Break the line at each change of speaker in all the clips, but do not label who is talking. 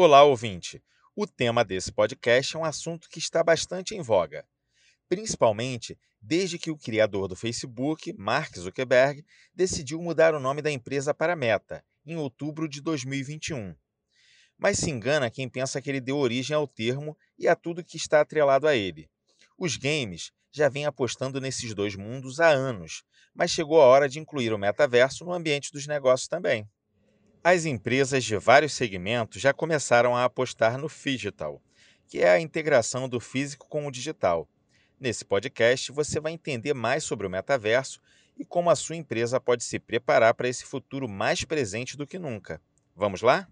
Olá, ouvinte! O tema desse podcast é um assunto que está bastante em voga, principalmente desde que o criador do Facebook, Mark Zuckerberg, decidiu mudar o nome da empresa para Meta, em outubro de 2021. Mas se engana quem pensa que ele deu origem ao termo e a tudo que está atrelado a ele. Os games já vêm apostando nesses dois mundos há anos, mas chegou a hora de incluir o metaverso no ambiente dos negócios também. As empresas de vários segmentos já começaram a apostar no digital, que é a integração do físico com o digital. Nesse podcast, você vai entender mais sobre o metaverso e como a sua empresa pode se preparar para esse futuro mais presente do que nunca. Vamos lá?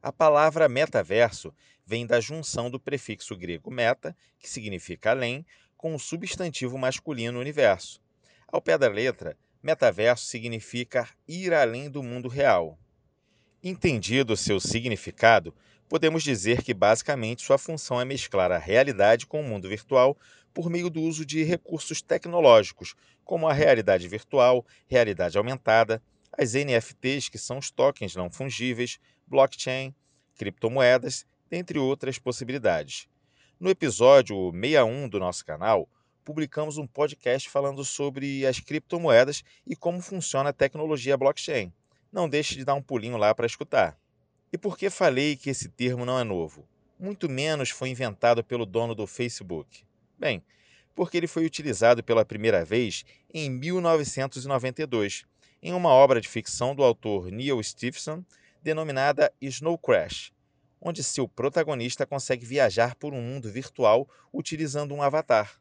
A palavra metaverso vem da junção do prefixo grego meta, que significa além, com o substantivo masculino universo. Ao pé da letra, metaverso significa ir além do mundo real. Entendido seu significado, podemos dizer que basicamente sua função é mesclar a realidade com o mundo virtual por meio do uso de recursos tecnológicos, como a realidade virtual, realidade aumentada, as NFTs, que são os tokens não fungíveis, blockchain, criptomoedas, dentre outras possibilidades. No episódio 61 do nosso canal, publicamos um podcast falando sobre as criptomoedas e como funciona a tecnologia blockchain. Não deixe de dar um pulinho lá para escutar. E por que falei que esse termo não é novo? Muito menos foi inventado pelo dono do Facebook. Bem, porque ele foi utilizado pela primeira vez em 1992, em uma obra de ficção do autor Neil Stephenson, denominada Snow Crash, onde seu protagonista consegue viajar por um mundo virtual utilizando um avatar.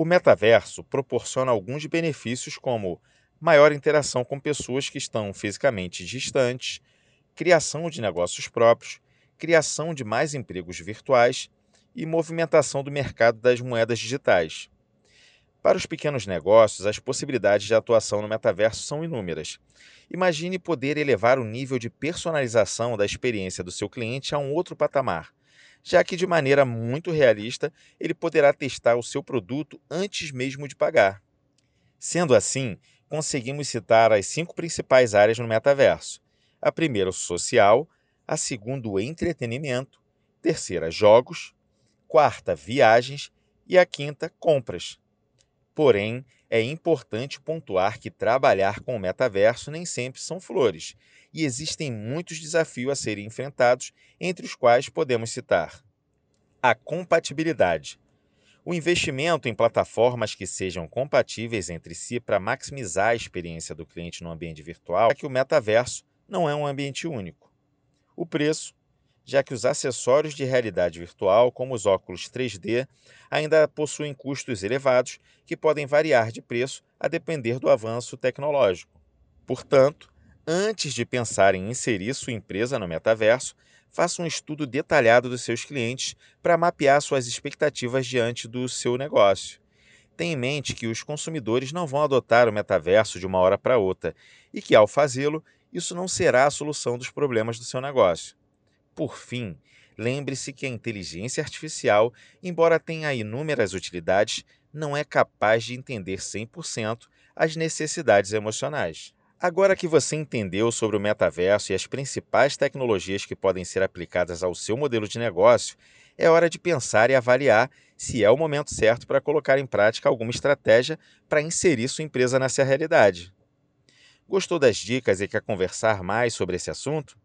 O metaverso proporciona alguns benefícios, como maior interação com pessoas que estão fisicamente distantes, criação de negócios próprios, criação de mais empregos virtuais e movimentação do mercado das moedas digitais. Para os pequenos negócios, as possibilidades de atuação no metaverso são inúmeras. Imagine poder elevar o nível de personalização da experiência do seu cliente a um outro patamar já que de maneira muito realista ele poderá testar o seu produto antes mesmo de pagar. Sendo assim, conseguimos citar as cinco principais áreas no metaverso: a primeira, o social, a segunda, o entretenimento, terceira, jogos, quarta, viagens. E a quinta, compras. Porém, é importante pontuar que trabalhar com o metaverso nem sempre são flores, e existem muitos desafios a serem enfrentados, entre os quais podemos citar a compatibilidade. O investimento em plataformas que sejam compatíveis entre si para maximizar a experiência do cliente no ambiente virtual, é que o metaverso não é um ambiente único. O preço, já que os acessórios de realidade virtual, como os óculos 3D, ainda possuem custos elevados que podem variar de preço a depender do avanço tecnológico. Portanto, antes de pensar em inserir sua empresa no metaverso, faça um estudo detalhado dos seus clientes para mapear suas expectativas diante do seu negócio. Tenha em mente que os consumidores não vão adotar o metaverso de uma hora para outra e que, ao fazê-lo, isso não será a solução dos problemas do seu negócio. Por fim, lembre-se que a inteligência artificial, embora tenha inúmeras utilidades, não é capaz de entender 100% as necessidades emocionais. Agora que você entendeu sobre o metaverso e as principais tecnologias que podem ser aplicadas ao seu modelo de negócio, é hora de pensar e avaliar se é o momento certo para colocar em prática alguma estratégia para inserir sua empresa nessa realidade. Gostou das dicas e quer conversar mais sobre esse assunto?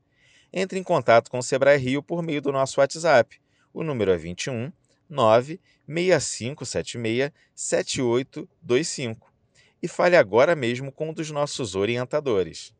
Entre em contato com o Sebrae Rio por meio do nosso WhatsApp. O número é 21 96576 7825 e fale agora mesmo com um dos nossos orientadores.